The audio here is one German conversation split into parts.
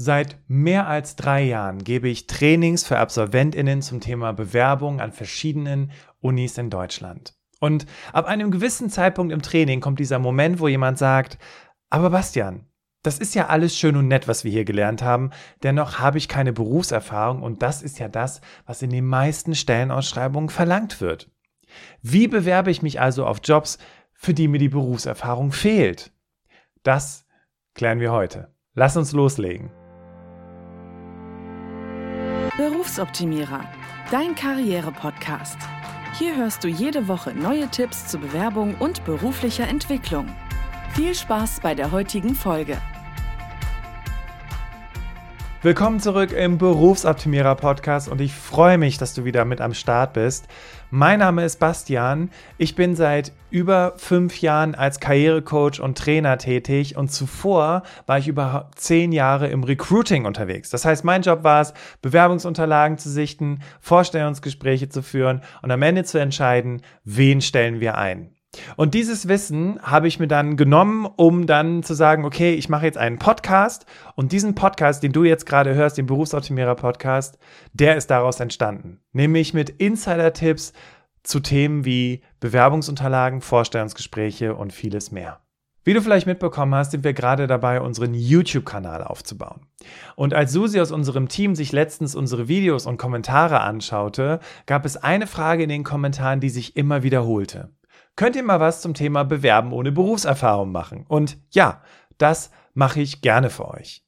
Seit mehr als drei Jahren gebe ich Trainings für AbsolventInnen zum Thema Bewerbung an verschiedenen Unis in Deutschland. Und ab einem gewissen Zeitpunkt im Training kommt dieser Moment, wo jemand sagt, aber Bastian, das ist ja alles schön und nett, was wir hier gelernt haben, dennoch habe ich keine Berufserfahrung und das ist ja das, was in den meisten Stellenausschreibungen verlangt wird. Wie bewerbe ich mich also auf Jobs, für die mir die Berufserfahrung fehlt? Das klären wir heute. Lass uns loslegen. Berufsoptimierer, dein Karriere-Podcast. Hier hörst du jede Woche neue Tipps zur Bewerbung und beruflicher Entwicklung. Viel Spaß bei der heutigen Folge. Willkommen zurück im Berufsoptimierer Podcast und ich freue mich, dass du wieder mit am Start bist. Mein Name ist Bastian. Ich bin seit über fünf Jahren als Karrierecoach und Trainer tätig und zuvor war ich über zehn Jahre im Recruiting unterwegs. Das heißt, mein Job war es, Bewerbungsunterlagen zu sichten, Vorstellungsgespräche zu führen und am Ende zu entscheiden, wen stellen wir ein. Und dieses Wissen habe ich mir dann genommen, um dann zu sagen, okay, ich mache jetzt einen Podcast und diesen Podcast, den du jetzt gerade hörst, den Berufsoptimierer Podcast, der ist daraus entstanden. Nämlich mit Insider-Tipps zu Themen wie Bewerbungsunterlagen, Vorstellungsgespräche und vieles mehr. Wie du vielleicht mitbekommen hast, sind wir gerade dabei, unseren YouTube-Kanal aufzubauen. Und als Susi aus unserem Team sich letztens unsere Videos und Kommentare anschaute, gab es eine Frage in den Kommentaren, die sich immer wiederholte könnt ihr mal was zum Thema Bewerben ohne Berufserfahrung machen. Und ja, das mache ich gerne für euch.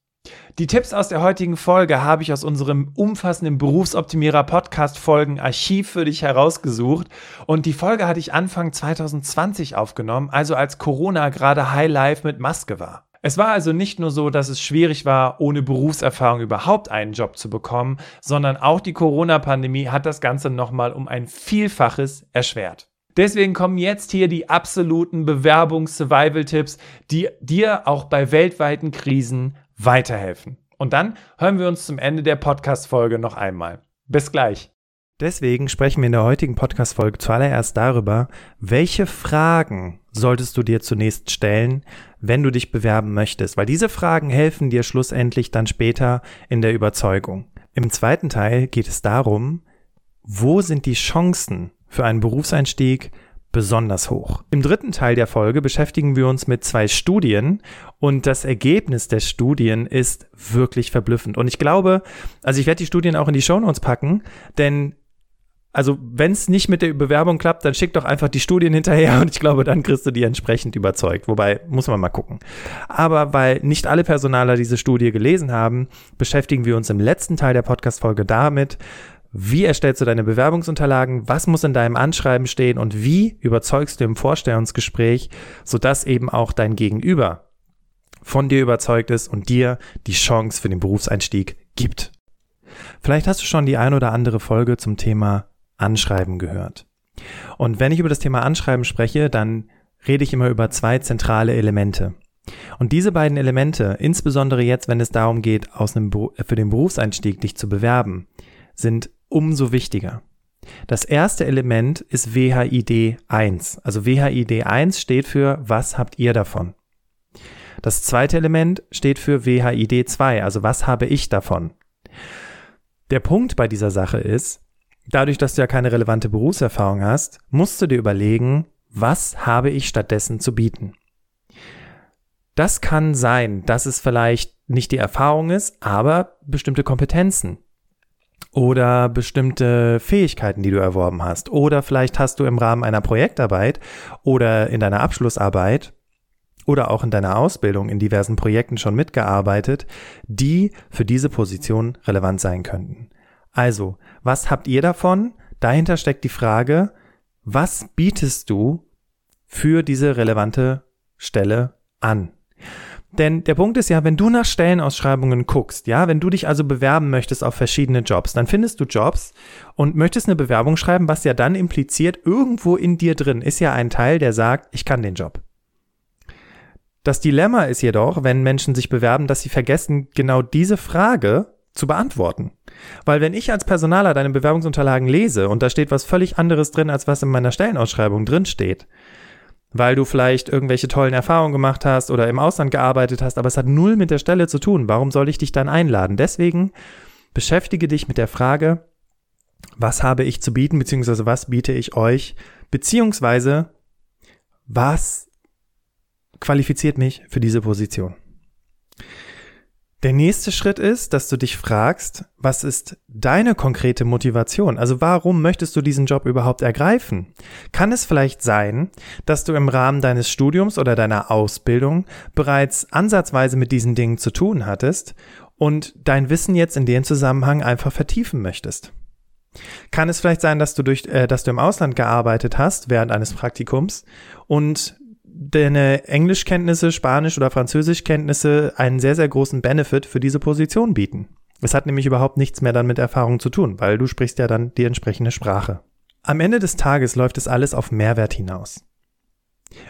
Die Tipps aus der heutigen Folge habe ich aus unserem umfassenden Berufsoptimierer Podcast Folgen Archiv für dich herausgesucht und die Folge hatte ich Anfang 2020 aufgenommen, also als Corona gerade High Life mit Maske war. Es war also nicht nur so, dass es schwierig war, ohne Berufserfahrung überhaupt einen Job zu bekommen, sondern auch die Corona-Pandemie hat das Ganze nochmal um ein Vielfaches erschwert. Deswegen kommen jetzt hier die absoluten Bewerbungs-Survival-Tipps, die dir auch bei weltweiten Krisen weiterhelfen. Und dann hören wir uns zum Ende der Podcast-Folge noch einmal. Bis gleich. Deswegen sprechen wir in der heutigen Podcast-Folge zuallererst darüber, welche Fragen solltest du dir zunächst stellen, wenn du dich bewerben möchtest, weil diese Fragen helfen dir schlussendlich dann später in der Überzeugung. Im zweiten Teil geht es darum, wo sind die Chancen für einen Berufseinstieg besonders hoch. Im dritten Teil der Folge beschäftigen wir uns mit zwei Studien und das Ergebnis der Studien ist wirklich verblüffend. Und ich glaube, also ich werde die Studien auch in die Shownotes packen, denn also wenn es nicht mit der Bewerbung klappt, dann schick doch einfach die Studien hinterher und ich glaube, dann kriegst du die entsprechend überzeugt. Wobei, muss man mal gucken. Aber weil nicht alle Personaler diese Studie gelesen haben, beschäftigen wir uns im letzten Teil der Podcast-Folge damit, wie erstellst du deine Bewerbungsunterlagen? Was muss in deinem Anschreiben stehen? Und wie überzeugst du im Vorstellungsgespräch, sodass eben auch dein Gegenüber von dir überzeugt ist und dir die Chance für den Berufseinstieg gibt? Vielleicht hast du schon die ein oder andere Folge zum Thema Anschreiben gehört. Und wenn ich über das Thema Anschreiben spreche, dann rede ich immer über zwei zentrale Elemente. Und diese beiden Elemente, insbesondere jetzt, wenn es darum geht, aus einem, für den Berufseinstieg dich zu bewerben, sind umso wichtiger. Das erste Element ist WHID 1. Also WHID 1 steht für Was habt ihr davon? Das zweite Element steht für WHID 2, also was habe ich davon? Der Punkt bei dieser Sache ist, dadurch, dass du ja keine relevante Berufserfahrung hast, musst du dir überlegen, was habe ich stattdessen zu bieten? Das kann sein, dass es vielleicht nicht die Erfahrung ist, aber bestimmte Kompetenzen oder bestimmte Fähigkeiten, die du erworben hast. Oder vielleicht hast du im Rahmen einer Projektarbeit oder in deiner Abschlussarbeit oder auch in deiner Ausbildung in diversen Projekten schon mitgearbeitet, die für diese Position relevant sein könnten. Also, was habt ihr davon? Dahinter steckt die Frage, was bietest du für diese relevante Stelle an? Denn der Punkt ist ja, wenn du nach Stellenausschreibungen guckst, ja, wenn du dich also bewerben möchtest auf verschiedene Jobs, dann findest du Jobs und möchtest eine Bewerbung schreiben, was ja dann impliziert, irgendwo in dir drin ist ja ein Teil, der sagt, ich kann den Job. Das Dilemma ist jedoch, wenn Menschen sich bewerben, dass sie vergessen, genau diese Frage zu beantworten. Weil wenn ich als Personaler deine Bewerbungsunterlagen lese und da steht was völlig anderes drin, als was in meiner Stellenausschreibung drin steht, weil du vielleicht irgendwelche tollen Erfahrungen gemacht hast oder im Ausland gearbeitet hast, aber es hat null mit der Stelle zu tun. Warum soll ich dich dann einladen? Deswegen beschäftige dich mit der Frage, was habe ich zu bieten, beziehungsweise was biete ich euch, beziehungsweise was qualifiziert mich für diese Position. Der nächste Schritt ist, dass du dich fragst, was ist deine konkrete Motivation? Also warum möchtest du diesen Job überhaupt ergreifen? Kann es vielleicht sein, dass du im Rahmen deines Studiums oder deiner Ausbildung bereits ansatzweise mit diesen Dingen zu tun hattest und dein Wissen jetzt in dem Zusammenhang einfach vertiefen möchtest? Kann es vielleicht sein, dass du durch, äh, dass du im Ausland gearbeitet hast während eines Praktikums und deine Englischkenntnisse, Spanisch oder Französischkenntnisse einen sehr, sehr großen Benefit für diese Position bieten. Es hat nämlich überhaupt nichts mehr dann mit Erfahrung zu tun, weil du sprichst ja dann die entsprechende Sprache. Am Ende des Tages läuft es alles auf Mehrwert hinaus.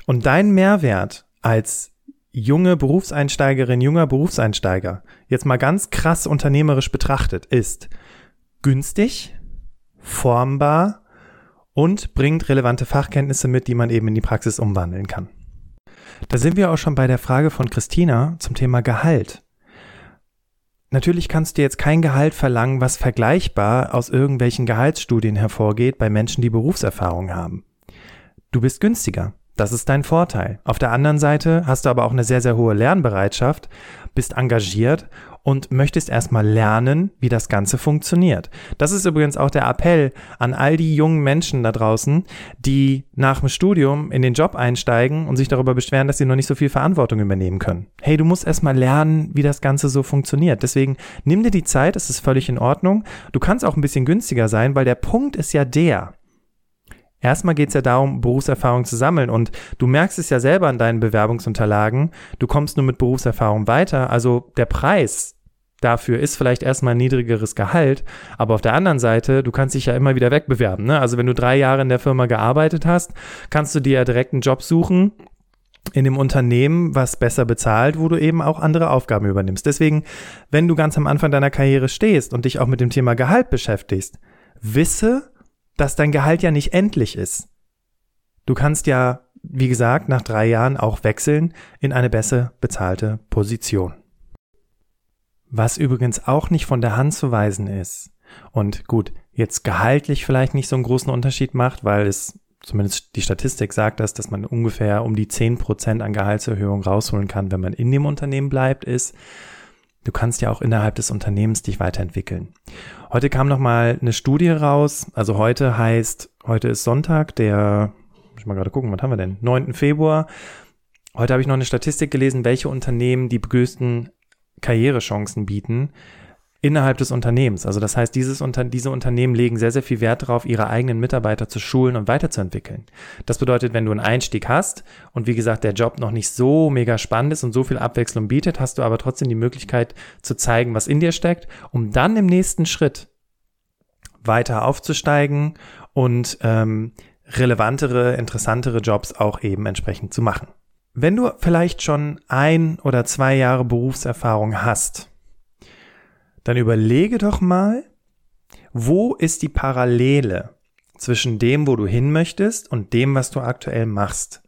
Und dein Mehrwert als junge Berufseinsteigerin, junger Berufseinsteiger, jetzt mal ganz krass unternehmerisch betrachtet, ist günstig, formbar und bringt relevante Fachkenntnisse mit, die man eben in die Praxis umwandeln kann. Da sind wir auch schon bei der Frage von Christina zum Thema Gehalt. Natürlich kannst du jetzt kein Gehalt verlangen, was vergleichbar aus irgendwelchen Gehaltsstudien hervorgeht bei Menschen, die Berufserfahrung haben. Du bist günstiger. Das ist dein Vorteil. Auf der anderen Seite hast du aber auch eine sehr, sehr hohe Lernbereitschaft, bist engagiert und möchtest erstmal lernen, wie das Ganze funktioniert. Das ist übrigens auch der Appell an all die jungen Menschen da draußen, die nach dem Studium in den Job einsteigen und sich darüber beschweren, dass sie noch nicht so viel Verantwortung übernehmen können. Hey, du musst erstmal lernen, wie das Ganze so funktioniert. Deswegen nimm dir die Zeit, es ist völlig in Ordnung. Du kannst auch ein bisschen günstiger sein, weil der Punkt ist ja der, Erstmal geht es ja darum, Berufserfahrung zu sammeln und du merkst es ja selber an deinen Bewerbungsunterlagen, du kommst nur mit Berufserfahrung weiter, also der Preis dafür ist vielleicht erstmal ein niedrigeres Gehalt, aber auf der anderen Seite, du kannst dich ja immer wieder wegbewerben. Ne? Also wenn du drei Jahre in der Firma gearbeitet hast, kannst du dir ja direkt einen Job suchen in dem Unternehmen, was besser bezahlt, wo du eben auch andere Aufgaben übernimmst. Deswegen, wenn du ganz am Anfang deiner Karriere stehst und dich auch mit dem Thema Gehalt beschäftigst, wisse, dass dein Gehalt ja nicht endlich ist. Du kannst ja, wie gesagt, nach drei Jahren auch wechseln in eine besser bezahlte Position. Was übrigens auch nicht von der Hand zu weisen ist und gut, jetzt gehaltlich vielleicht nicht so einen großen Unterschied macht, weil es zumindest die Statistik sagt das, dass man ungefähr um die zehn Prozent an Gehaltserhöhung rausholen kann, wenn man in dem Unternehmen bleibt, ist, du kannst ja auch innerhalb des Unternehmens dich weiterentwickeln. Heute kam noch mal eine Studie raus. Also heute heißt, heute ist Sonntag, der, muss ich mal gerade gucken, was haben wir denn? 9. Februar. Heute habe ich noch eine Statistik gelesen, welche Unternehmen die größten Karrierechancen bieten innerhalb des Unternehmens. Also das heißt, dieses Unter diese Unternehmen legen sehr, sehr viel Wert darauf, ihre eigenen Mitarbeiter zu schulen und weiterzuentwickeln. Das bedeutet, wenn du einen Einstieg hast und wie gesagt, der Job noch nicht so mega spannend ist und so viel Abwechslung bietet, hast du aber trotzdem die Möglichkeit zu zeigen, was in dir steckt, um dann im nächsten Schritt weiter aufzusteigen und ähm, relevantere, interessantere Jobs auch eben entsprechend zu machen. Wenn du vielleicht schon ein oder zwei Jahre Berufserfahrung hast, dann überlege doch mal, wo ist die Parallele zwischen dem, wo du hin möchtest und dem, was du aktuell machst.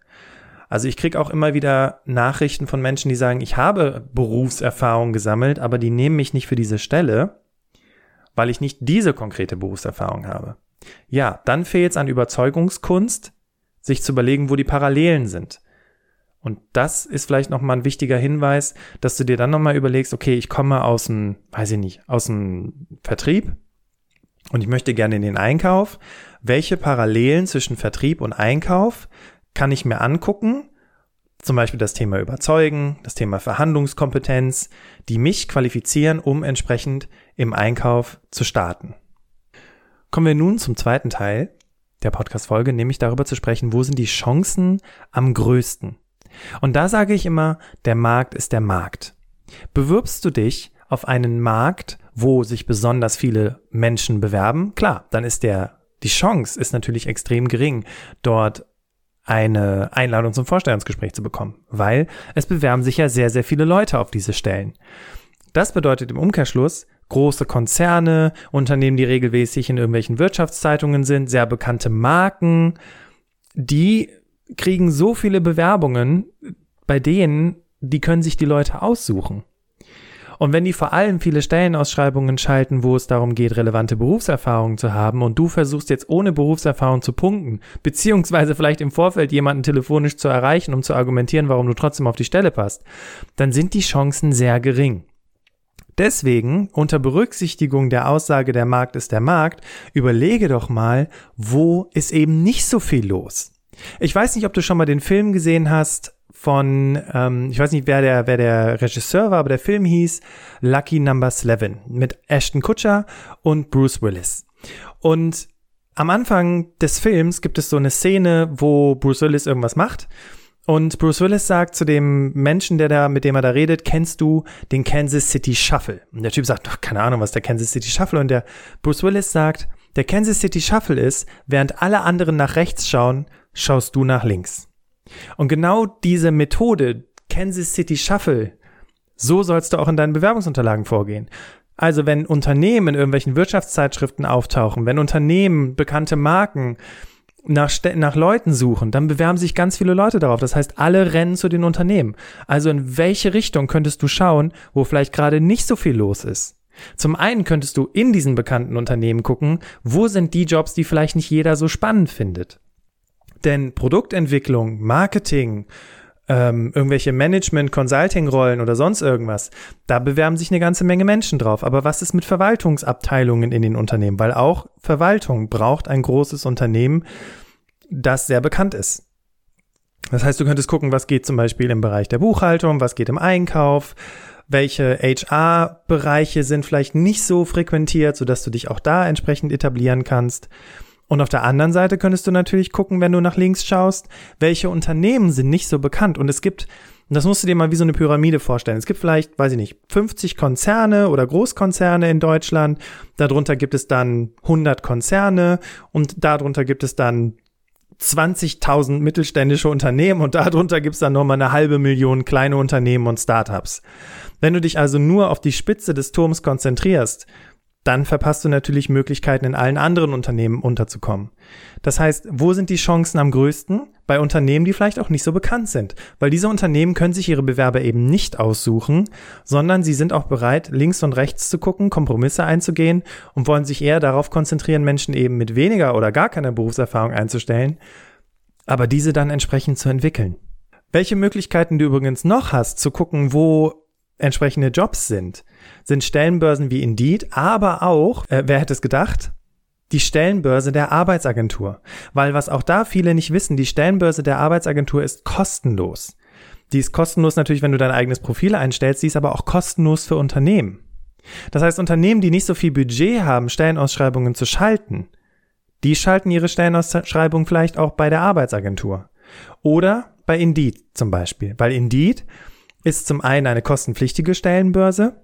Also ich kriege auch immer wieder Nachrichten von Menschen, die sagen, ich habe Berufserfahrung gesammelt, aber die nehmen mich nicht für diese Stelle, weil ich nicht diese konkrete Berufserfahrung habe. Ja, dann fehlt es an Überzeugungskunst, sich zu überlegen, wo die Parallelen sind. Und das ist vielleicht nochmal ein wichtiger Hinweis, dass du dir dann nochmal überlegst, okay, ich komme aus dem, weiß ich nicht, aus dem Vertrieb und ich möchte gerne in den Einkauf. Welche Parallelen zwischen Vertrieb und Einkauf kann ich mir angucken? Zum Beispiel das Thema Überzeugen, das Thema Verhandlungskompetenz, die mich qualifizieren, um entsprechend im Einkauf zu starten. Kommen wir nun zum zweiten Teil der Podcast-Folge, nämlich darüber zu sprechen, wo sind die Chancen am größten? Und da sage ich immer, der Markt ist der Markt. Bewirbst du dich auf einen Markt, wo sich besonders viele Menschen bewerben, klar, dann ist der, die Chance ist natürlich extrem gering, dort eine Einladung zum Vorstellungsgespräch zu bekommen, weil es bewerben sich ja sehr, sehr viele Leute auf diese Stellen. Das bedeutet im Umkehrschluss, große Konzerne, Unternehmen, die regelmäßig in irgendwelchen Wirtschaftszeitungen sind, sehr bekannte Marken, die kriegen so viele Bewerbungen, bei denen, die können sich die Leute aussuchen. Und wenn die vor allem viele Stellenausschreibungen schalten, wo es darum geht, relevante Berufserfahrungen zu haben und du versuchst jetzt ohne Berufserfahrung zu punkten, beziehungsweise vielleicht im Vorfeld jemanden telefonisch zu erreichen, um zu argumentieren, warum du trotzdem auf die Stelle passt, dann sind die Chancen sehr gering. Deswegen, unter Berücksichtigung der Aussage, der Markt ist der Markt, überlege doch mal, wo ist eben nicht so viel los. Ich weiß nicht, ob du schon mal den Film gesehen hast, von, ähm, ich weiß nicht, wer der, wer der Regisseur war, aber der Film hieß Lucky Number 11 mit Ashton Kutcher und Bruce Willis. Und am Anfang des Films gibt es so eine Szene, wo Bruce Willis irgendwas macht. Und Bruce Willis sagt zu dem Menschen, der da, mit dem er da redet, kennst du den Kansas City Shuffle? Und der Typ sagt, keine Ahnung, was der Kansas City Shuffle. Und der Bruce Willis sagt, der Kansas City Shuffle ist, während alle anderen nach rechts schauen, schaust du nach links. Und genau diese Methode, Kansas City Shuffle, so sollst du auch in deinen Bewerbungsunterlagen vorgehen. Also wenn Unternehmen in irgendwelchen Wirtschaftszeitschriften auftauchen, wenn Unternehmen, bekannte Marken nach, nach Leuten suchen, dann bewerben sich ganz viele Leute darauf. Das heißt, alle rennen zu den Unternehmen. Also in welche Richtung könntest du schauen, wo vielleicht gerade nicht so viel los ist? Zum einen könntest du in diesen bekannten Unternehmen gucken, wo sind die Jobs, die vielleicht nicht jeder so spannend findet. Denn Produktentwicklung, Marketing, ähm, irgendwelche Management, Consulting-Rollen oder sonst irgendwas, da bewerben sich eine ganze Menge Menschen drauf. Aber was ist mit Verwaltungsabteilungen in den Unternehmen? Weil auch Verwaltung braucht ein großes Unternehmen, das sehr bekannt ist. Das heißt, du könntest gucken, was geht zum Beispiel im Bereich der Buchhaltung, was geht im Einkauf, welche HR-Bereiche sind vielleicht nicht so frequentiert, sodass du dich auch da entsprechend etablieren kannst. Und auf der anderen Seite könntest du natürlich gucken, wenn du nach links schaust, welche Unternehmen sind nicht so bekannt. Und es gibt, das musst du dir mal wie so eine Pyramide vorstellen. Es gibt vielleicht, weiß ich nicht, 50 Konzerne oder Großkonzerne in Deutschland. Darunter gibt es dann 100 Konzerne und darunter gibt es dann 20.000 mittelständische Unternehmen und darunter gibt es dann nochmal eine halbe Million kleine Unternehmen und Startups. Wenn du dich also nur auf die Spitze des Turms konzentrierst, dann verpasst du natürlich Möglichkeiten, in allen anderen Unternehmen unterzukommen. Das heißt, wo sind die Chancen am größten? Bei Unternehmen, die vielleicht auch nicht so bekannt sind. Weil diese Unternehmen können sich ihre Bewerber eben nicht aussuchen, sondern sie sind auch bereit, links und rechts zu gucken, Kompromisse einzugehen und wollen sich eher darauf konzentrieren, Menschen eben mit weniger oder gar keiner Berufserfahrung einzustellen, aber diese dann entsprechend zu entwickeln. Welche Möglichkeiten du übrigens noch hast, zu gucken, wo entsprechende Jobs sind, sind Stellenbörsen wie Indeed, aber auch, äh, wer hätte es gedacht, die Stellenbörse der Arbeitsagentur. Weil was auch da viele nicht wissen, die Stellenbörse der Arbeitsagentur ist kostenlos. Die ist kostenlos natürlich, wenn du dein eigenes Profil einstellst, die ist aber auch kostenlos für Unternehmen. Das heißt, Unternehmen, die nicht so viel Budget haben, Stellenausschreibungen zu schalten, die schalten ihre Stellenausschreibung vielleicht auch bei der Arbeitsagentur. Oder bei Indeed zum Beispiel. Weil Indeed ist zum einen eine kostenpflichtige Stellenbörse,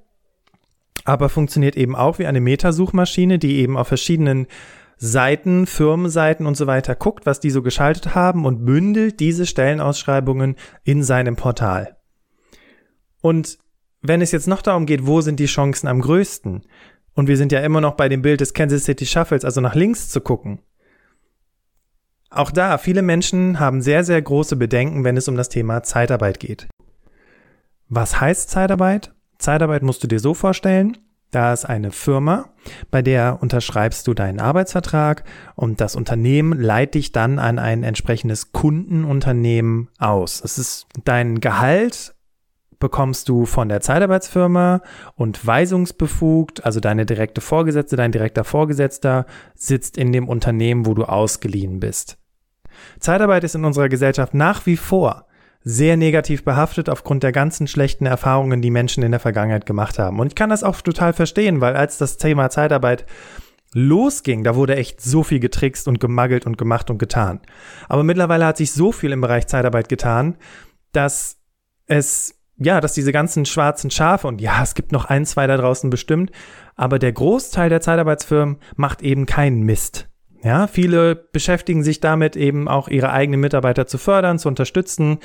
aber funktioniert eben auch wie eine Metasuchmaschine, die eben auf verschiedenen Seiten, Firmenseiten und so weiter guckt, was die so geschaltet haben und bündelt diese Stellenausschreibungen in seinem Portal. Und wenn es jetzt noch darum geht, wo sind die Chancen am größten, und wir sind ja immer noch bei dem Bild des Kansas City Shuffles, also nach links zu gucken. Auch da, viele Menschen haben sehr, sehr große Bedenken, wenn es um das Thema Zeitarbeit geht. Was heißt Zeitarbeit? Zeitarbeit musst du dir so vorstellen, da ist eine Firma, bei der unterschreibst du deinen Arbeitsvertrag und das Unternehmen leitet dich dann an ein entsprechendes Kundenunternehmen aus. Es ist dein Gehalt bekommst du von der Zeitarbeitsfirma und weisungsbefugt, also deine direkte Vorgesetzte, dein direkter Vorgesetzter sitzt in dem Unternehmen, wo du ausgeliehen bist. Zeitarbeit ist in unserer Gesellschaft nach wie vor sehr negativ behaftet aufgrund der ganzen schlechten Erfahrungen, die Menschen in der Vergangenheit gemacht haben. Und ich kann das auch total verstehen, weil als das Thema Zeitarbeit losging, da wurde echt so viel getrickst und gemaggelt und gemacht und getan. Aber mittlerweile hat sich so viel im Bereich Zeitarbeit getan, dass es ja, dass diese ganzen schwarzen Schafe und ja, es gibt noch ein, zwei da draußen bestimmt, aber der Großteil der Zeitarbeitsfirmen macht eben keinen Mist. Ja, viele beschäftigen sich damit eben auch ihre eigenen Mitarbeiter zu fördern, zu unterstützen,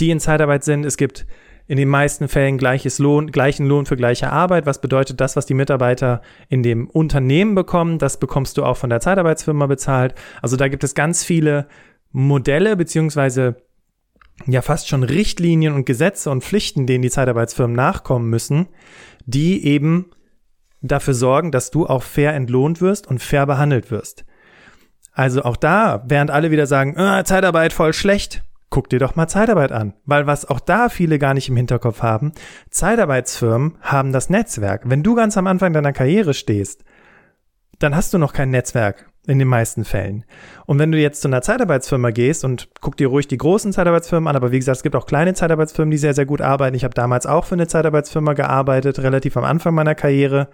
die in Zeitarbeit sind. Es gibt in den meisten Fällen gleiches Lohn, gleichen Lohn für gleiche Arbeit. Was bedeutet das, was die Mitarbeiter in dem Unternehmen bekommen? Das bekommst du auch von der Zeitarbeitsfirma bezahlt. Also da gibt es ganz viele Modelle beziehungsweise ja fast schon Richtlinien und Gesetze und Pflichten, denen die Zeitarbeitsfirmen nachkommen müssen, die eben dafür sorgen, dass du auch fair entlohnt wirst und fair behandelt wirst. Also auch da, während alle wieder sagen, ah, Zeitarbeit voll schlecht, guck dir doch mal Zeitarbeit an. Weil was auch da viele gar nicht im Hinterkopf haben, Zeitarbeitsfirmen haben das Netzwerk. Wenn du ganz am Anfang deiner Karriere stehst, dann hast du noch kein Netzwerk in den meisten Fällen. Und wenn du jetzt zu einer Zeitarbeitsfirma gehst und guck dir ruhig die großen Zeitarbeitsfirmen an, aber wie gesagt, es gibt auch kleine Zeitarbeitsfirmen, die sehr, sehr gut arbeiten. Ich habe damals auch für eine Zeitarbeitsfirma gearbeitet, relativ am Anfang meiner Karriere,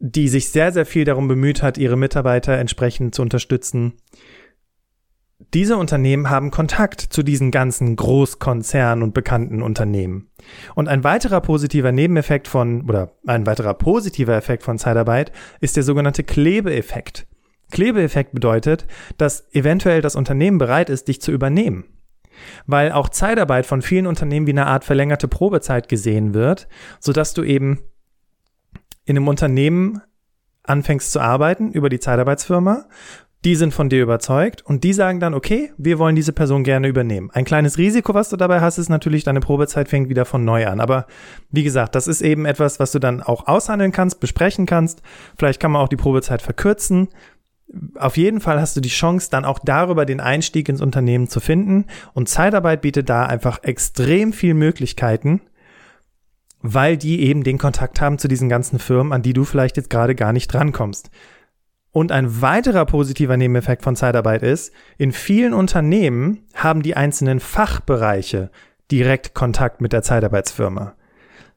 die sich sehr, sehr viel darum bemüht hat, ihre Mitarbeiter entsprechend zu unterstützen. Diese Unternehmen haben Kontakt zu diesen ganzen Großkonzernen und bekannten Unternehmen. Und ein weiterer positiver Nebeneffekt von, oder ein weiterer positiver Effekt von Zeitarbeit ist der sogenannte Klebeeffekt. Klebeeffekt bedeutet, dass eventuell das Unternehmen bereit ist, dich zu übernehmen. Weil auch Zeitarbeit von vielen Unternehmen wie eine Art verlängerte Probezeit gesehen wird, sodass du eben in einem Unternehmen anfängst zu arbeiten über die Zeitarbeitsfirma. Die sind von dir überzeugt und die sagen dann, okay, wir wollen diese Person gerne übernehmen. Ein kleines Risiko, was du dabei hast, ist natürlich, deine Probezeit fängt wieder von neu an. Aber wie gesagt, das ist eben etwas, was du dann auch aushandeln kannst, besprechen kannst. Vielleicht kann man auch die Probezeit verkürzen auf jeden Fall hast du die Chance, dann auch darüber den Einstieg ins Unternehmen zu finden. Und Zeitarbeit bietet da einfach extrem viel Möglichkeiten, weil die eben den Kontakt haben zu diesen ganzen Firmen, an die du vielleicht jetzt gerade gar nicht drankommst. Und ein weiterer positiver Nebeneffekt von Zeitarbeit ist, in vielen Unternehmen haben die einzelnen Fachbereiche direkt Kontakt mit der Zeitarbeitsfirma.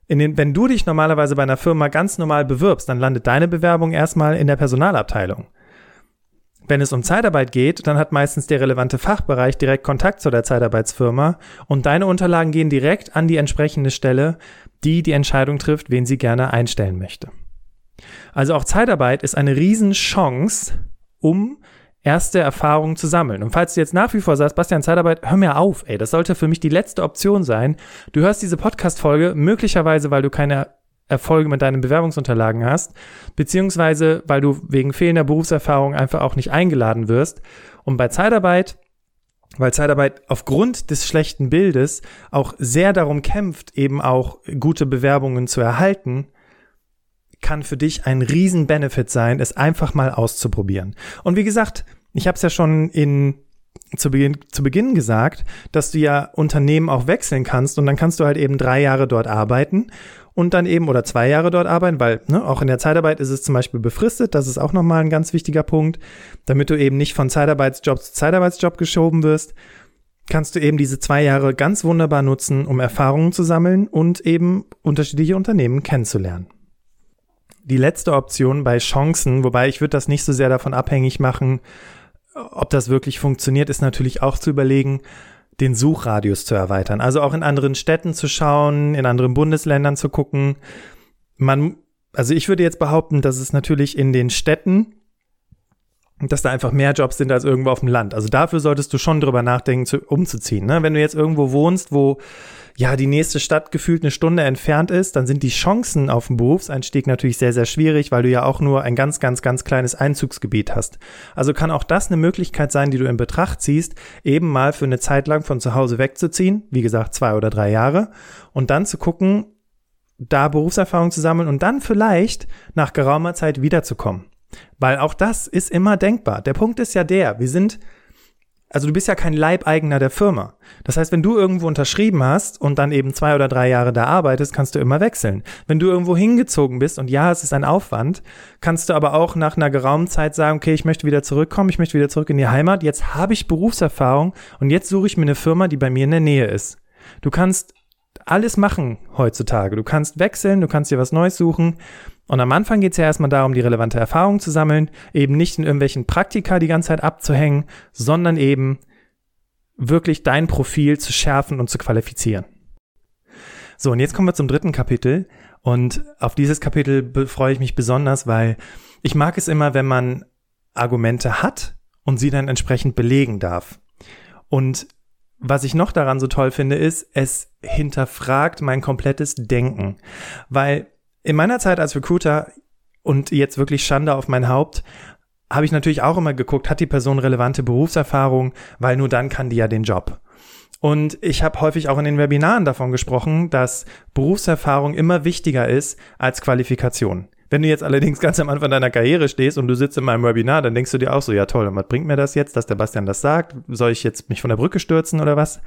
Den, wenn du dich normalerweise bei einer Firma ganz normal bewirbst, dann landet deine Bewerbung erstmal in der Personalabteilung. Wenn es um Zeitarbeit geht, dann hat meistens der relevante Fachbereich direkt Kontakt zu der Zeitarbeitsfirma und deine Unterlagen gehen direkt an die entsprechende Stelle, die die Entscheidung trifft, wen sie gerne einstellen möchte. Also auch Zeitarbeit ist eine Riesenchance, um erste Erfahrungen zu sammeln. Und falls du jetzt nach wie vor sagst, Bastian, Zeitarbeit, hör mir auf, ey, das sollte für mich die letzte Option sein. Du hörst diese Podcast-Folge möglicherweise, weil du keine Erfolge mit deinen Bewerbungsunterlagen hast, beziehungsweise weil du wegen fehlender Berufserfahrung einfach auch nicht eingeladen wirst. Und bei Zeitarbeit, weil Zeitarbeit aufgrund des schlechten Bildes auch sehr darum kämpft, eben auch gute Bewerbungen zu erhalten, kann für dich ein riesen Benefit sein, es einfach mal auszuprobieren. Und wie gesagt, ich habe es ja schon in zu Beginn, zu Beginn gesagt, dass du ja Unternehmen auch wechseln kannst und dann kannst du halt eben drei Jahre dort arbeiten und dann eben oder zwei Jahre dort arbeiten, weil ne, auch in der Zeitarbeit ist es zum Beispiel befristet. Das ist auch nochmal ein ganz wichtiger Punkt, damit du eben nicht von Zeitarbeitsjob zu Zeitarbeitsjob geschoben wirst. Kannst du eben diese zwei Jahre ganz wunderbar nutzen, um Erfahrungen zu sammeln und eben unterschiedliche Unternehmen kennenzulernen. Die letzte Option bei Chancen, wobei ich würde das nicht so sehr davon abhängig machen, ob das wirklich funktioniert, ist natürlich auch zu überlegen, den Suchradius zu erweitern. Also auch in anderen Städten zu schauen, in anderen Bundesländern zu gucken. Man, also ich würde jetzt behaupten, dass es natürlich in den Städten, dass da einfach mehr Jobs sind als irgendwo auf dem Land. Also dafür solltest du schon drüber nachdenken, zu, umzuziehen. Ne? Wenn du jetzt irgendwo wohnst, wo ja, die nächste Stadt gefühlt eine Stunde entfernt ist, dann sind die Chancen auf den Berufseinstieg natürlich sehr, sehr schwierig, weil du ja auch nur ein ganz, ganz, ganz kleines Einzugsgebiet hast. Also kann auch das eine Möglichkeit sein, die du in Betracht ziehst, eben mal für eine Zeit lang von zu Hause wegzuziehen, wie gesagt, zwei oder drei Jahre, und dann zu gucken, da Berufserfahrung zu sammeln und dann vielleicht nach geraumer Zeit wiederzukommen. Weil auch das ist immer denkbar. Der Punkt ist ja der, wir sind also du bist ja kein Leibeigener der Firma. Das heißt, wenn du irgendwo unterschrieben hast und dann eben zwei oder drei Jahre da arbeitest, kannst du immer wechseln. Wenn du irgendwo hingezogen bist und ja, es ist ein Aufwand, kannst du aber auch nach einer geraumen Zeit sagen, okay, ich möchte wieder zurückkommen, ich möchte wieder zurück in die Heimat, jetzt habe ich Berufserfahrung und jetzt suche ich mir eine Firma, die bei mir in der Nähe ist. Du kannst alles machen heutzutage. Du kannst wechseln, du kannst dir was Neues suchen und am Anfang geht es ja erstmal darum, die relevante Erfahrung zu sammeln, eben nicht in irgendwelchen Praktika die ganze Zeit abzuhängen, sondern eben wirklich dein Profil zu schärfen und zu qualifizieren. So, und jetzt kommen wir zum dritten Kapitel. Und auf dieses Kapitel freue ich mich besonders, weil ich mag es immer, wenn man Argumente hat und sie dann entsprechend belegen darf. Und was ich noch daran so toll finde, ist, es hinterfragt mein komplettes Denken. Weil in meiner Zeit als Recruiter und jetzt wirklich Schande auf mein Haupt, habe ich natürlich auch immer geguckt, hat die Person relevante Berufserfahrung, weil nur dann kann die ja den Job. Und ich habe häufig auch in den Webinaren davon gesprochen, dass Berufserfahrung immer wichtiger ist als Qualifikation. Wenn du jetzt allerdings ganz am Anfang deiner Karriere stehst und du sitzt in meinem Webinar, dann denkst du dir auch so, ja toll, und was bringt mir das jetzt, dass der Bastian das sagt? Soll ich jetzt mich von der Brücke stürzen oder was?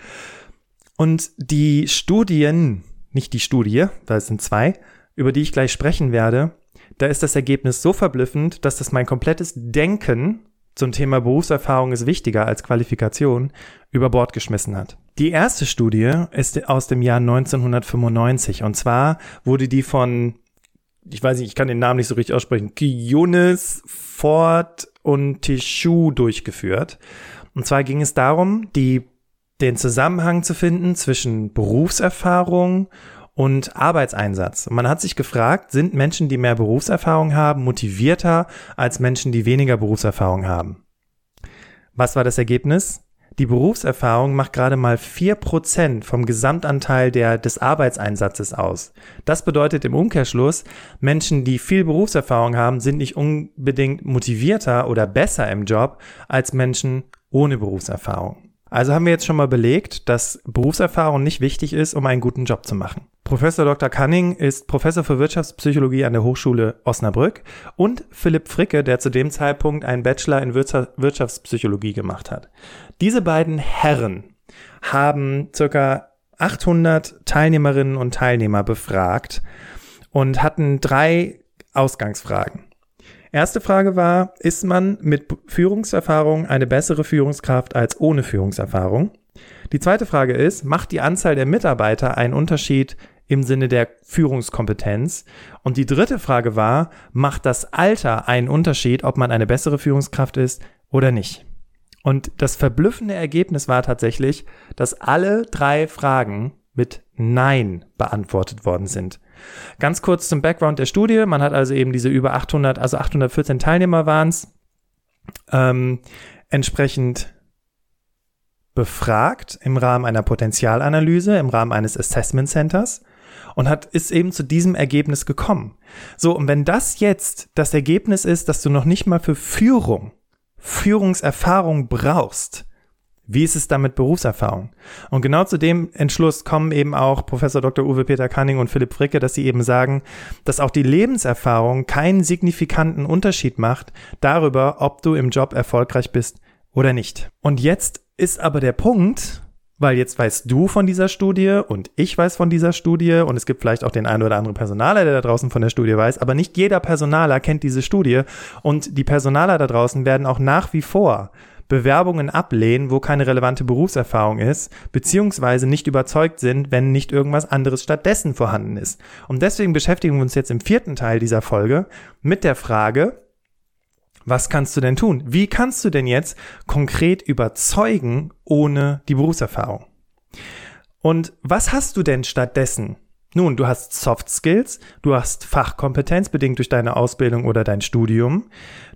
Und die Studien, nicht die Studie, da sind zwei, über die ich gleich sprechen werde, da ist das Ergebnis so verblüffend, dass das mein komplettes Denken zum Thema Berufserfahrung ist wichtiger als Qualifikation über Bord geschmissen hat. Die erste Studie ist aus dem Jahr 1995 und zwar wurde die von, ich weiß nicht, ich kann den Namen nicht so richtig aussprechen, Kionis, Ford und Tishu durchgeführt. Und zwar ging es darum, die, den Zusammenhang zu finden zwischen Berufserfahrung und Arbeitseinsatz. man hat sich gefragt, sind Menschen, die mehr Berufserfahrung haben, motivierter als Menschen, die weniger Berufserfahrung haben? Was war das Ergebnis? Die Berufserfahrung macht gerade mal vier Prozent vom Gesamtanteil der, des Arbeitseinsatzes aus. Das bedeutet im Umkehrschluss, Menschen, die viel Berufserfahrung haben, sind nicht unbedingt motivierter oder besser im Job als Menschen ohne Berufserfahrung. Also haben wir jetzt schon mal belegt, dass Berufserfahrung nicht wichtig ist, um einen guten Job zu machen. Professor Dr. Cunning ist Professor für Wirtschaftspsychologie an der Hochschule Osnabrück und Philipp Fricke, der zu dem Zeitpunkt einen Bachelor in Wirtschaftspsychologie gemacht hat. Diese beiden Herren haben circa 800 Teilnehmerinnen und Teilnehmer befragt und hatten drei Ausgangsfragen. Erste Frage war, ist man mit Führungserfahrung eine bessere Führungskraft als ohne Führungserfahrung? Die zweite Frage ist, macht die Anzahl der Mitarbeiter einen Unterschied im Sinne der Führungskompetenz? Und die dritte Frage war, macht das Alter einen Unterschied, ob man eine bessere Führungskraft ist oder nicht? Und das verblüffende Ergebnis war tatsächlich, dass alle drei Fragen mit Nein beantwortet worden sind. Ganz kurz zum Background der Studie. Man hat also eben diese über 800, also 814 Teilnehmer waren es, ähm, entsprechend befragt im Rahmen einer Potenzialanalyse, im Rahmen eines Assessment Centers und hat, ist eben zu diesem Ergebnis gekommen. So, und wenn das jetzt das Ergebnis ist, dass du noch nicht mal für Führung, Führungserfahrung brauchst, wie ist es dann mit Berufserfahrung? Und genau zu dem Entschluss kommen eben auch Professor Dr. Uwe Peter Kanning und Philipp Fricke, dass sie eben sagen, dass auch die Lebenserfahrung keinen signifikanten Unterschied macht darüber, ob du im Job erfolgreich bist oder nicht. Und jetzt ist aber der Punkt, weil jetzt weißt du von dieser Studie und ich weiß von dieser Studie und es gibt vielleicht auch den einen oder anderen Personaler, der da draußen von der Studie weiß, aber nicht jeder Personaler kennt diese Studie und die Personaler da draußen werden auch nach wie vor Bewerbungen ablehnen, wo keine relevante Berufserfahrung ist, beziehungsweise nicht überzeugt sind, wenn nicht irgendwas anderes stattdessen vorhanden ist. Und deswegen beschäftigen wir uns jetzt im vierten Teil dieser Folge mit der Frage, was kannst du denn tun? Wie kannst du denn jetzt konkret überzeugen ohne die Berufserfahrung? Und was hast du denn stattdessen? Nun, du hast Soft Skills, du hast Fachkompetenz bedingt durch deine Ausbildung oder dein Studium,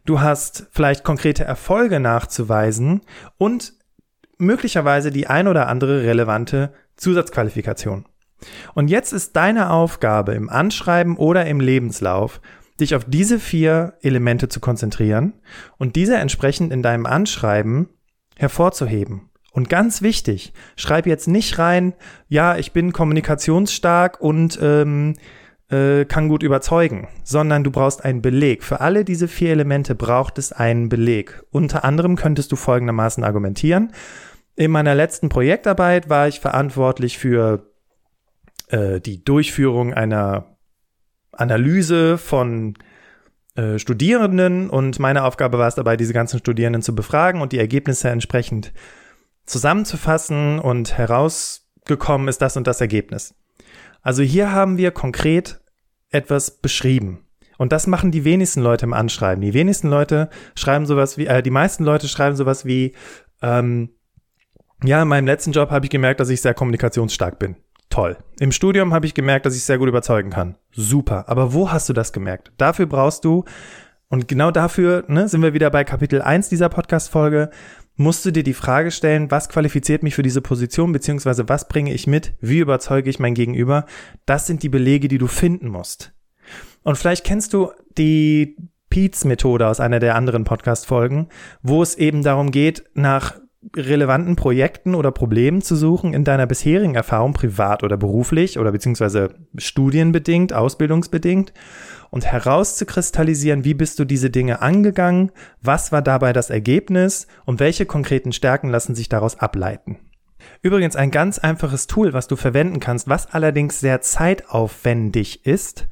du hast vielleicht konkrete Erfolge nachzuweisen und möglicherweise die ein oder andere relevante Zusatzqualifikation. Und jetzt ist deine Aufgabe im Anschreiben oder im Lebenslauf, dich auf diese vier Elemente zu konzentrieren und diese entsprechend in deinem Anschreiben hervorzuheben. Und ganz wichtig, schreib jetzt nicht rein, ja, ich bin kommunikationsstark und ähm, äh, kann gut überzeugen, sondern du brauchst einen Beleg. Für alle diese vier Elemente braucht es einen Beleg. Unter anderem könntest du folgendermaßen argumentieren. In meiner letzten Projektarbeit war ich verantwortlich für äh, die Durchführung einer Analyse von äh, Studierenden und meine Aufgabe war es dabei, diese ganzen Studierenden zu befragen und die Ergebnisse entsprechend zusammenzufassen und herausgekommen ist das und das Ergebnis. Also hier haben wir konkret etwas beschrieben. Und das machen die wenigsten Leute im Anschreiben. Die wenigsten Leute schreiben sowas wie, äh, die meisten Leute schreiben sowas wie, ähm, ja, in meinem letzten Job habe ich gemerkt, dass ich sehr kommunikationsstark bin. Toll. Im Studium habe ich gemerkt, dass ich sehr gut überzeugen kann. Super. Aber wo hast du das gemerkt? Dafür brauchst du, und genau dafür ne, sind wir wieder bei Kapitel 1 dieser Podcast-Folge, musst du dir die Frage stellen, was qualifiziert mich für diese Position, beziehungsweise was bringe ich mit, wie überzeuge ich mein Gegenüber. Das sind die Belege, die du finden musst. Und vielleicht kennst du die Pete's Methode aus einer der anderen Podcast-Folgen, wo es eben darum geht, nach relevanten Projekten oder Problemen zu suchen in deiner bisherigen Erfahrung, privat oder beruflich oder beziehungsweise studienbedingt, ausbildungsbedingt und herauszukristallisieren, wie bist du diese Dinge angegangen, was war dabei das Ergebnis und welche konkreten Stärken lassen sich daraus ableiten. Übrigens ein ganz einfaches Tool, was du verwenden kannst, was allerdings sehr zeitaufwendig ist,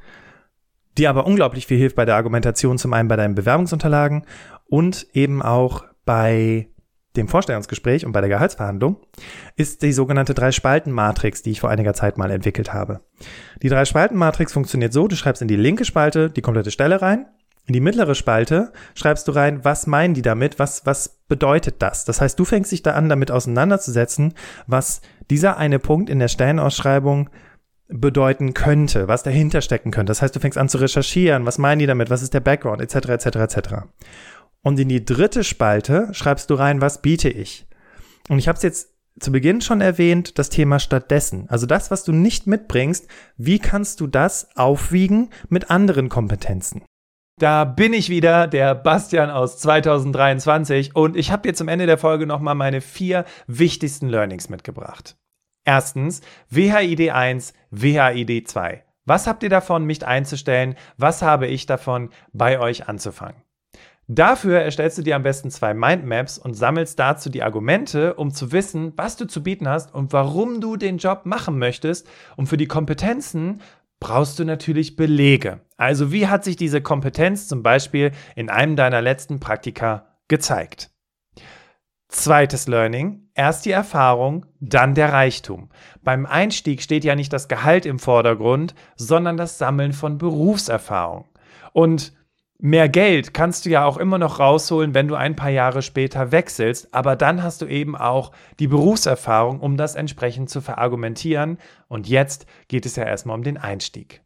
die aber unglaublich viel hilft bei der Argumentation, zum einen bei deinen Bewerbungsunterlagen und eben auch bei dem Vorstellungsgespräch und bei der Gehaltsverhandlung, ist die sogenannte Drei-Spalten-Matrix, die ich vor einiger Zeit mal entwickelt habe. Die Drei-Spalten-Matrix funktioniert so, du schreibst in die linke Spalte die komplette Stelle rein, in die mittlere Spalte schreibst du rein, was meinen die damit, was, was bedeutet das? Das heißt, du fängst dich da an, damit auseinanderzusetzen, was dieser eine Punkt in der Stellenausschreibung bedeuten könnte, was dahinter stecken könnte. Das heißt, du fängst an zu recherchieren, was meinen die damit, was ist der Background, etc., etc., etc. Und in die dritte Spalte schreibst du rein, was biete ich. Und ich habe es jetzt zu Beginn schon erwähnt, das Thema stattdessen. Also das, was du nicht mitbringst, wie kannst du das aufwiegen mit anderen Kompetenzen? Da bin ich wieder, der Bastian aus 2023 und ich habe dir zum Ende der Folge nochmal meine vier wichtigsten Learnings mitgebracht. Erstens, WHID 1, WHID 2. Was habt ihr davon, mich einzustellen? Was habe ich davon, bei euch anzufangen? Dafür erstellst du dir am besten zwei Mindmaps und sammelst dazu die Argumente, um zu wissen, was du zu bieten hast und warum du den Job machen möchtest. Und für die Kompetenzen brauchst du natürlich Belege. Also wie hat sich diese Kompetenz zum Beispiel in einem deiner letzten Praktika gezeigt? Zweites Learning, erst die Erfahrung, dann der Reichtum. Beim Einstieg steht ja nicht das Gehalt im Vordergrund, sondern das Sammeln von Berufserfahrung. Und Mehr Geld kannst du ja auch immer noch rausholen, wenn du ein paar Jahre später wechselst, aber dann hast du eben auch die Berufserfahrung, um das entsprechend zu verargumentieren. Und jetzt geht es ja erstmal um den Einstieg.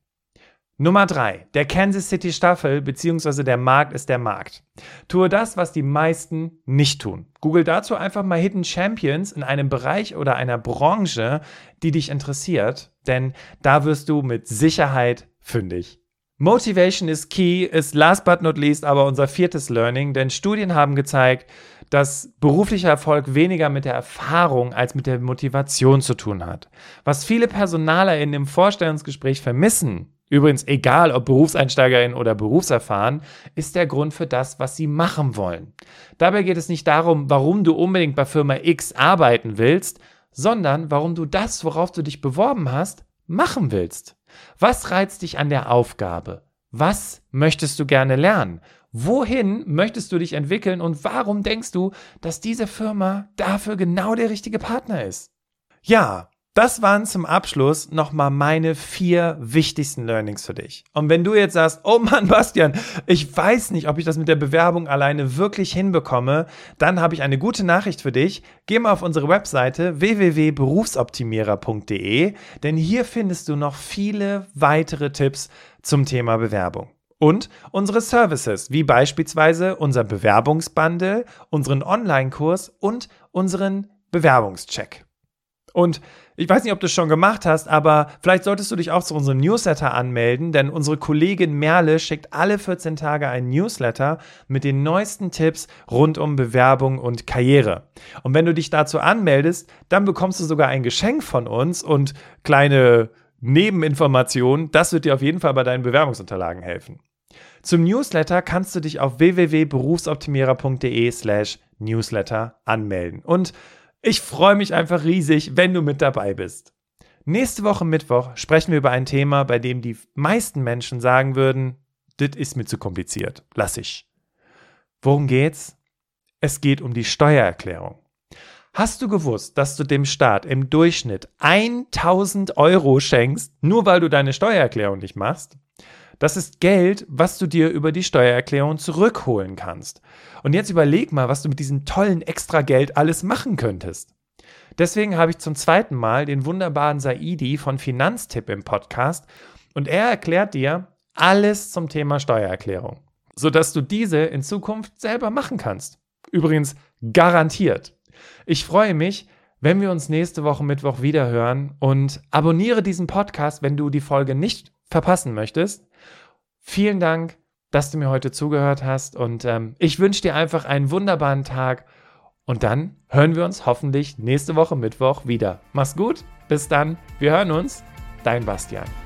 Nummer drei: Der Kansas City Staffel bzw. der Markt ist der Markt. Tue das, was die meisten nicht tun. Google dazu einfach mal Hidden Champions in einem Bereich oder einer Branche, die dich interessiert, denn da wirst du mit Sicherheit fündig. Motivation is key ist last but not least aber unser viertes Learning, denn Studien haben gezeigt, dass beruflicher Erfolg weniger mit der Erfahrung als mit der Motivation zu tun hat. Was viele PersonalerInnen im Vorstellungsgespräch vermissen, übrigens egal ob BerufseinsteigerInnen oder berufserfahren, ist der Grund für das, was sie machen wollen. Dabei geht es nicht darum, warum du unbedingt bei Firma X arbeiten willst, sondern warum du das, worauf du dich beworben hast, machen willst. Was reizt dich an der Aufgabe? Was möchtest du gerne lernen? Wohin möchtest du dich entwickeln und warum denkst du, dass diese Firma dafür genau der richtige Partner ist? Ja, das waren zum Abschluss nochmal meine vier wichtigsten Learnings für dich. Und wenn du jetzt sagst, oh Mann, Bastian, ich weiß nicht, ob ich das mit der Bewerbung alleine wirklich hinbekomme, dann habe ich eine gute Nachricht für dich. Geh mal auf unsere Webseite www.berufsoptimierer.de, denn hier findest du noch viele weitere Tipps zum Thema Bewerbung. Und unsere Services, wie beispielsweise unser Bewerbungsbundle, unseren Online-Kurs und unseren Bewerbungscheck. Und ich weiß nicht, ob du es schon gemacht hast, aber vielleicht solltest du dich auch zu unserem Newsletter anmelden, denn unsere Kollegin Merle schickt alle 14 Tage einen Newsletter mit den neuesten Tipps rund um Bewerbung und Karriere. Und wenn du dich dazu anmeldest, dann bekommst du sogar ein Geschenk von uns und kleine Nebeninformationen. Das wird dir auf jeden Fall bei deinen Bewerbungsunterlagen helfen. Zum Newsletter kannst du dich auf www.berufsoptimierer.de slash Newsletter anmelden. Und ich freue mich einfach riesig, wenn du mit dabei bist. Nächste Woche Mittwoch sprechen wir über ein Thema, bei dem die meisten Menschen sagen würden, das ist mir zu kompliziert, lass ich. Worum geht's? Es geht um die Steuererklärung. Hast du gewusst, dass du dem Staat im Durchschnitt 1000 Euro schenkst, nur weil du deine Steuererklärung nicht machst? Das ist Geld, was du dir über die Steuererklärung zurückholen kannst. Und jetzt überleg mal, was du mit diesem tollen Extrageld alles machen könntest. Deswegen habe ich zum zweiten Mal den wunderbaren Saidi von Finanztipp im Podcast und er erklärt dir alles zum Thema Steuererklärung, sodass du diese in Zukunft selber machen kannst. Übrigens garantiert. Ich freue mich, wenn wir uns nächste Woche Mittwoch wieder hören und abonniere diesen Podcast, wenn du die Folge nicht verpassen möchtest. Vielen Dank dass du mir heute zugehört hast. Und ähm, ich wünsche dir einfach einen wunderbaren Tag. Und dann hören wir uns hoffentlich nächste Woche Mittwoch wieder. Mach's gut, bis dann, wir hören uns, dein Bastian.